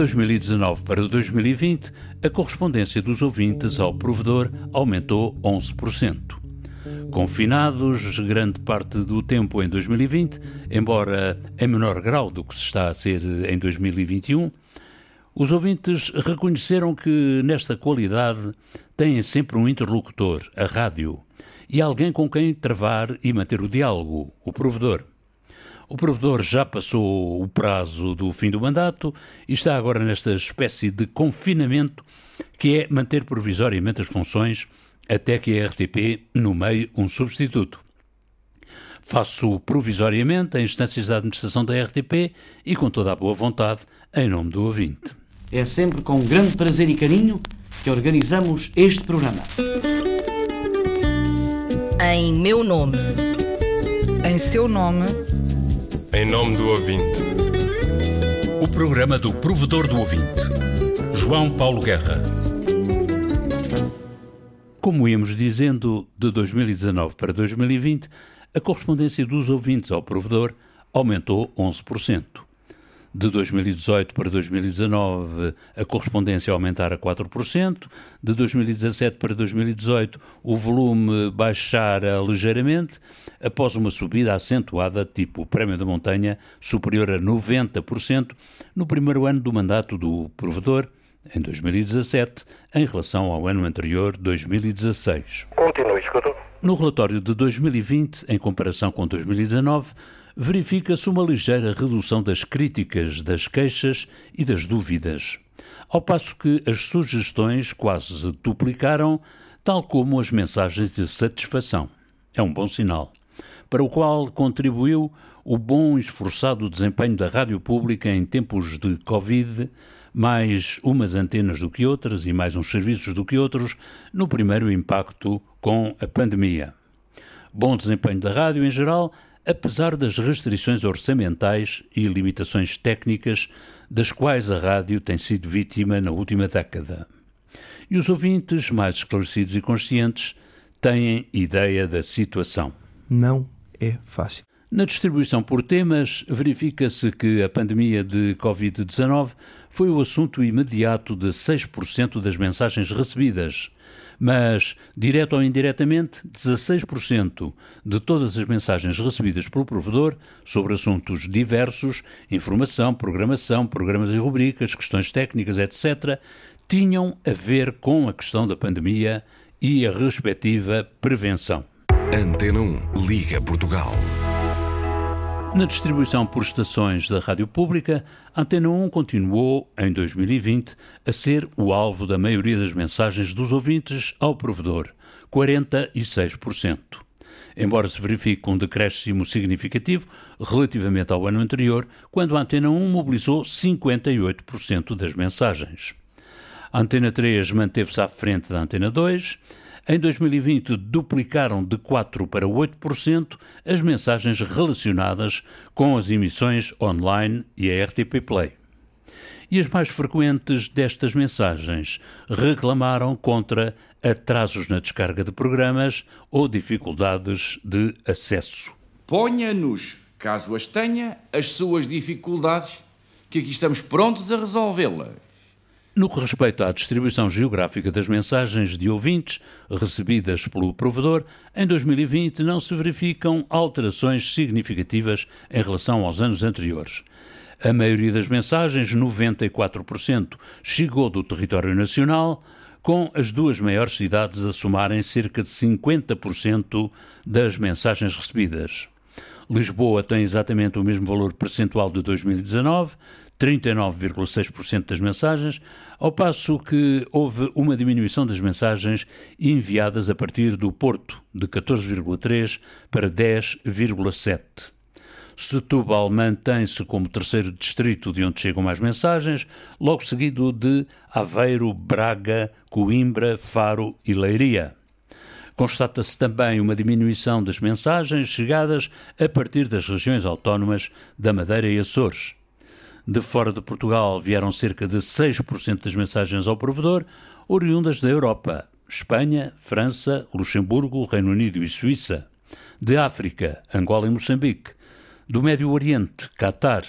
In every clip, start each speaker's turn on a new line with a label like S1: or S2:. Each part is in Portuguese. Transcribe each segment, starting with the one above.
S1: De 2019 para 2020, a correspondência dos ouvintes ao provedor aumentou 11%. Confinados grande parte do tempo em 2020, embora em menor grau do que se está a ser em 2021, os ouvintes reconheceram que nesta qualidade têm sempre um interlocutor, a rádio, e alguém com quem travar e manter o diálogo, o provedor. O provedor já passou o prazo do fim do mandato e está agora nesta espécie de confinamento que é manter provisoriamente as funções até que a RTP nomeie um substituto. Faço provisoriamente em instâncias da administração da RTP e com toda a boa vontade em nome do ouvinte.
S2: É sempre com grande prazer e carinho que organizamos este programa.
S3: Em meu nome.
S4: Em seu nome.
S5: Em nome do ouvinte.
S1: O programa do provedor do ouvinte. João Paulo Guerra. Como íamos dizendo, de 2019 para 2020, a correspondência dos ouvintes ao provedor aumentou 11% de 2018 para 2019 a correspondência aumentar a 4%, de 2017 para 2018 o volume baixara ligeiramente, após uma subida acentuada, tipo o Prémio da Montanha, superior a 90% no primeiro ano do mandato do provedor, em 2017, em relação ao ano anterior, 2016.
S5: Continue, escuto.
S1: No relatório de 2020, em comparação com 2019, verifica-se uma ligeira redução das críticas, das queixas e das dúvidas, ao passo que as sugestões quase duplicaram, tal como as mensagens de satisfação. É um bom sinal, para o qual contribuiu o bom e esforçado desempenho da rádio pública em tempos de Covid, mais umas antenas do que outras e mais uns serviços do que outros, no primeiro impacto com a pandemia. Bom desempenho da rádio em geral, apesar das restrições orçamentais e limitações técnicas das quais a rádio tem sido vítima na última década. E os ouvintes, mais esclarecidos e conscientes, têm ideia da situação.
S6: Não é fácil.
S1: Na distribuição por temas, verifica-se que a pandemia de Covid-19 foi o assunto imediato de 6% das mensagens recebidas, mas, direto ou indiretamente, 16% de todas as mensagens recebidas pelo provedor sobre assuntos diversos, informação, programação, programas e rubricas, questões técnicas, etc., tinham a ver com a questão da pandemia e a respectiva prevenção.
S7: Antena 1 Liga Portugal.
S1: Na distribuição por estações da Rádio Pública, Antena 1 continuou, em 2020, a ser o alvo da maioria das mensagens dos ouvintes ao provedor, 46%. Embora se verifique um decréscimo significativo relativamente ao ano anterior, quando a Antena 1 mobilizou 58% das mensagens. A Antena 3 manteve-se à frente da Antena 2 em 2020, duplicaram de 4% para 8% as mensagens relacionadas com as emissões online e a RTP Play. E as mais frequentes destas mensagens reclamaram contra atrasos na descarga de programas ou dificuldades de acesso.
S8: Ponha-nos, caso as tenha, as suas dificuldades, que aqui estamos prontos a resolvê-las.
S1: No que respeita à distribuição geográfica das mensagens de ouvintes recebidas pelo provedor, em 2020 não se verificam alterações significativas em relação aos anos anteriores. A maioria das mensagens, 94%, chegou do território nacional, com as duas maiores cidades a somarem cerca de 50% das mensagens recebidas. Lisboa tem exatamente o mesmo valor percentual de 2019, 39,6% das mensagens, ao passo que houve uma diminuição das mensagens enviadas a partir do Porto, de 14,3% para 10,7%. Setúbal mantém-se como terceiro distrito de onde chegam mais mensagens, logo seguido de Aveiro, Braga, Coimbra, Faro e Leiria. Constata-se também uma diminuição das mensagens chegadas a partir das regiões autónomas da Madeira e Açores. De fora de Portugal vieram cerca de 6% das mensagens ao provedor, oriundas da Europa, Espanha, França, Luxemburgo, Reino Unido e Suíça. De África, Angola e Moçambique. Do Médio Oriente, Catar.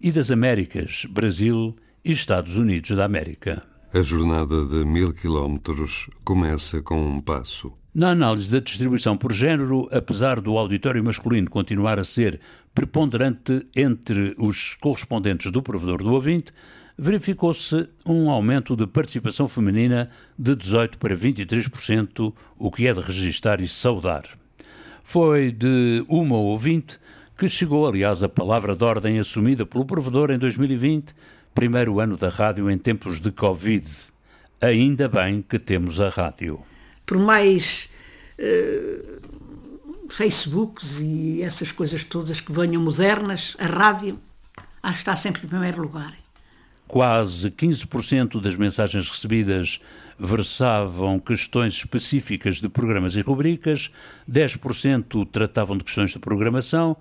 S1: E das Américas, Brasil e Estados Unidos da América.
S9: A jornada de mil quilómetros começa com um passo.
S1: Na análise da distribuição por género, apesar do auditório masculino continuar a ser preponderante entre os correspondentes do provedor do ouvinte, verificou-se um aumento de participação feminina de 18% para 23%, o que é de registar e saudar. Foi de uma ouvinte que chegou, aliás, a palavra de ordem assumida pelo provedor em 2020, primeiro ano da rádio em tempos de Covid. Ainda bem que temos a rádio.
S10: Por mais uh, Facebooks e essas coisas todas que venham modernas, a rádio acho que está sempre em primeiro lugar.
S1: Quase 15% das mensagens recebidas versavam questões específicas de programas e rubricas, 10% tratavam de questões de programação,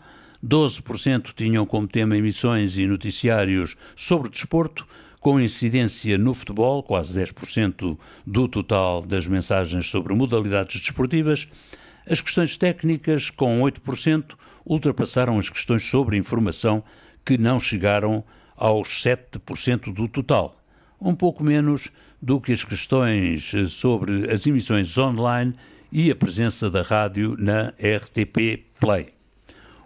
S1: 12% tinham como tema emissões e noticiários sobre desporto, com incidência no futebol, quase 10% do total das mensagens sobre modalidades desportivas. As questões técnicas, com 8%, ultrapassaram as questões sobre informação, que não chegaram aos 7% do total, um pouco menos do que as questões sobre as emissões online e a presença da rádio na RTP Play.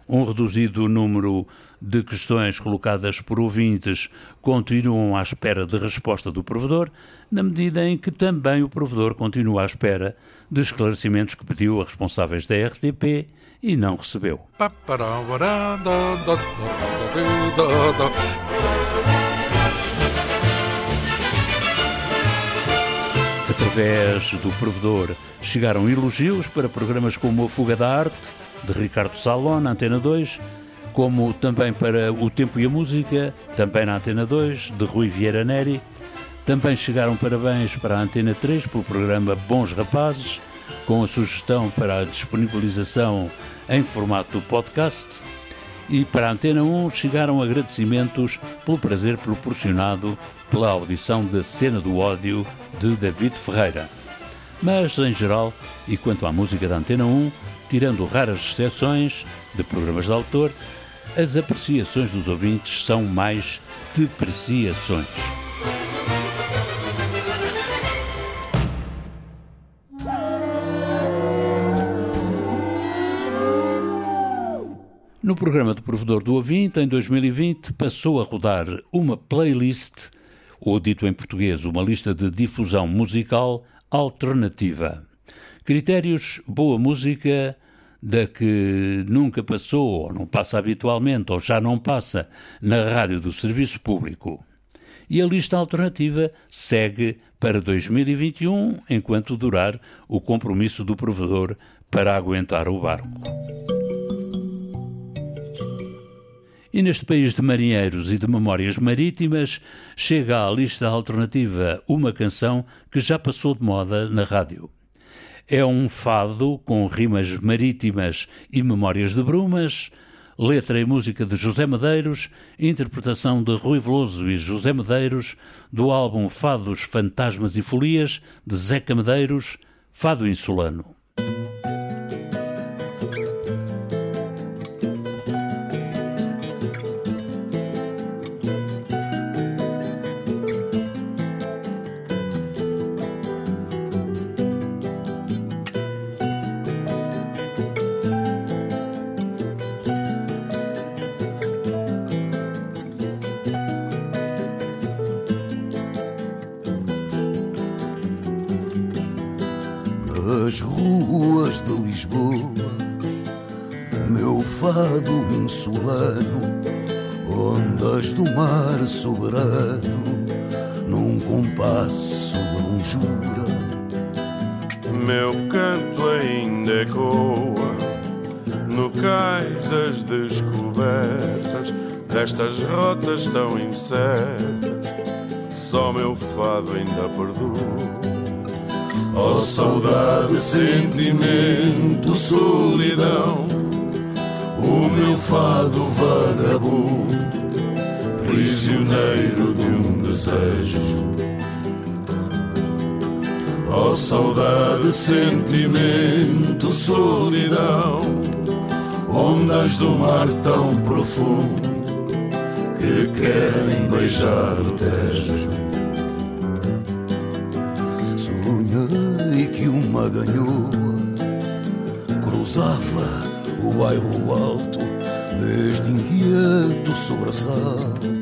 S1: Um reduzido número de questões colocadas por ouvintes continuam à espera de resposta do provedor, na medida em que também o provedor continua à espera de esclarecimentos que pediu a responsáveis da RTP e não recebeu. Através do provedor chegaram elogios para programas como A Fuga da Arte, de Ricardo Salon, na Antena 2, como também para O Tempo e a Música, também na Antena 2, de Rui Vieira Neri. Também chegaram parabéns para a Antena 3 pelo programa Bons Rapazes, com a sugestão para a disponibilização em formato podcast. E para a Antena 1 chegaram agradecimentos pelo prazer proporcionado pela audição da Cena do Ódio de David Ferreira. Mas, em geral, e quanto à música da Antena 1, tirando raras exceções de programas de autor, as apreciações dos ouvintes são mais depreciações. No programa de provedor do ouvinte, em 2020, passou a rodar uma playlist, ou dito em português, uma lista de difusão musical alternativa. Critérios: boa música, da que nunca passou, ou não passa habitualmente, ou já não passa na rádio do serviço público. E a lista alternativa segue para 2021, enquanto durar o compromisso do provedor para aguentar o barco. E neste país de marinheiros e de memórias marítimas, chega à lista alternativa uma canção que já passou de moda na rádio. É um fado com rimas marítimas e memórias de brumas, letra e música de José Medeiros, interpretação de Rui Veloso e José Medeiros, do álbum Fados, Fantasmas e Folias, de Zeca Medeiros, Fado Insulano.
S11: Insulano, ondas do mar soberano, num compasso de lonjura.
S12: Meu canto ainda ecoa no cais das descobertas destas rotas tão incertas. Só meu fado ainda perdura.
S11: Oh saudade, sentimento, solidão, o meu fado vagabundo, prisioneiro de um desejo. Oh saudade, sentimento, solidão, ondas do mar tão profundo que querem beijar o Tejo.
S13: Sonhei que uma ganhoa cruzava o bairro alto deste inquieto sobressalto.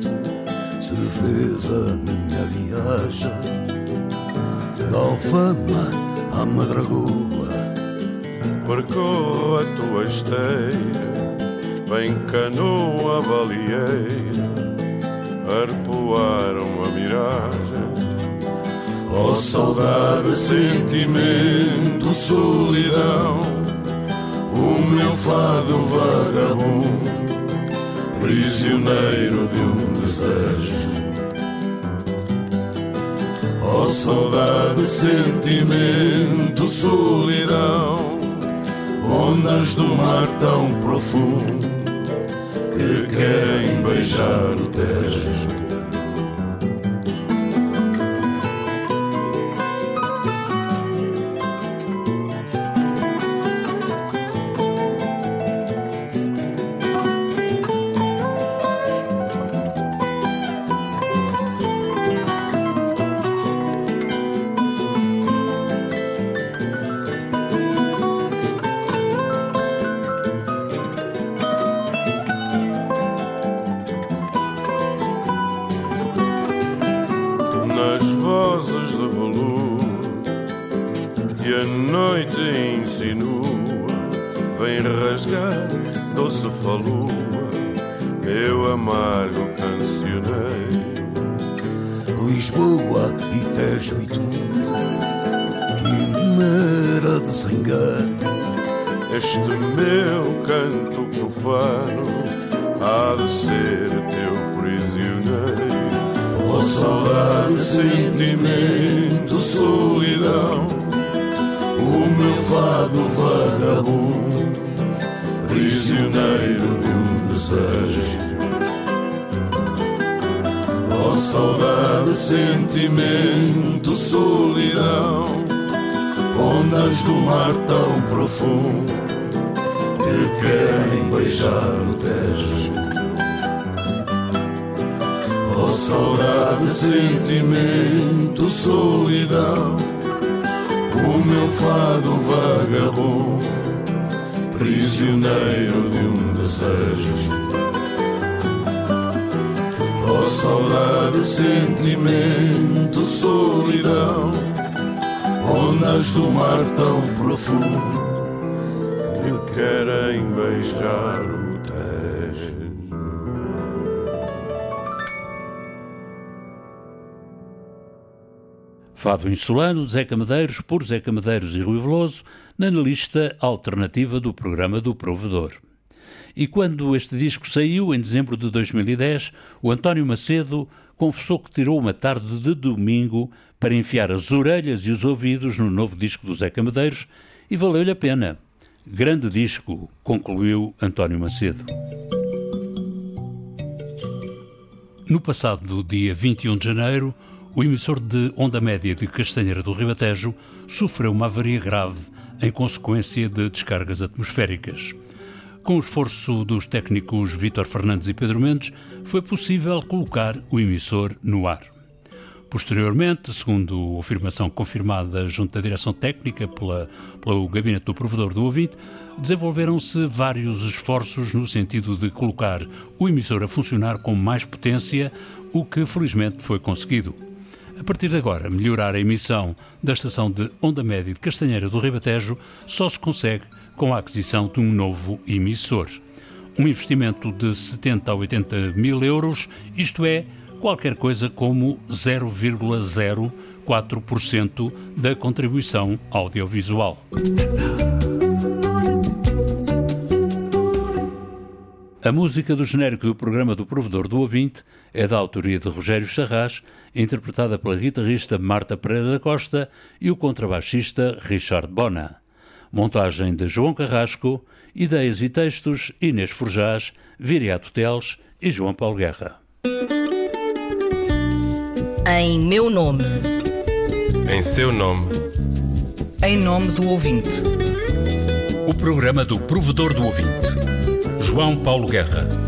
S13: Se fez a minha viagem da Alfama à Madragoa.
S12: Percorro a tua esteira, bem canoa balieira, arpoar uma miragem.
S11: Oh saudade, sentimento, solidão, o meu fado vagabundo, prisioneiro de um desejo. Oh saudade, sentimento, solidão, ondas do mar tão profundo que querem beijar o Tejo.
S12: Doce falua, meu amargo cancioneiro.
S13: Lisboa e Tejo e tu, quimera desengano.
S12: Este meu canto profano há de ser teu prisioneiro.
S11: Oh saudade, sentimento, solidão, o meu fado vagabundo, prisioneiro de um desejo. Oh saudade, sentimento, solidão, ondas do mar tão profundo que querem beijar o Tejo. Oh saudade, sentimento, solidão, o meu fado vagabundo, prisioneiro de um desejo. Oh saudade, sentimento, solidão, ondas do mar tão profundo que querem beijar
S1: Fado Insulano, Zeca Medeiros, por Zeca Medeiros e Rui Veloso, na lista alternativa do programa do Provedor. E quando este disco saiu, em dezembro de 2010, o António Macedo confessou que tirou uma tarde de domingo para enfiar as orelhas e os ouvidos no novo disco do Zeca Medeiros e valeu-lhe a pena. Grande disco, concluiu António Macedo. No passado dia 21 de janeiro, o emissor de onda média de Castanheira do Ribatejo sofreu uma avaria grave em consequência de descargas atmosféricas. Com o esforço dos técnicos Vítor Fernandes e Pedro Mendes, foi possível colocar o emissor no ar. Posteriormente, segundo afirmação confirmada junto da direção técnica pela, pelo gabinete do provedor do ouvinte, desenvolveram-se vários esforços no sentido de colocar o emissor a funcionar com mais potência, o que felizmente foi conseguido. A partir de agora, melhorar a emissão da estação de onda média de Castanheira do Ribatejo só se consegue com a aquisição de um novo emissor. Um investimento de 70 a 80 mil euros, isto é, qualquer coisa como 0,04% da contribuição audiovisual. A música do genérico do programa do Provedor do Ouvinte é da autoria de Rogério Charras, interpretada pela guitarrista Marta Pereira da Costa e o contrabaixista Richard Bona. Montagem de João Carrasco, ideias e textos Inês Forjás, Viriato Teles e João Paulo Guerra.
S3: Em meu nome.
S5: Em seu nome.
S4: Em nome do ouvinte.
S1: O programa do Provedor do Ouvinte. João Paulo Guerra.